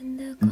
and the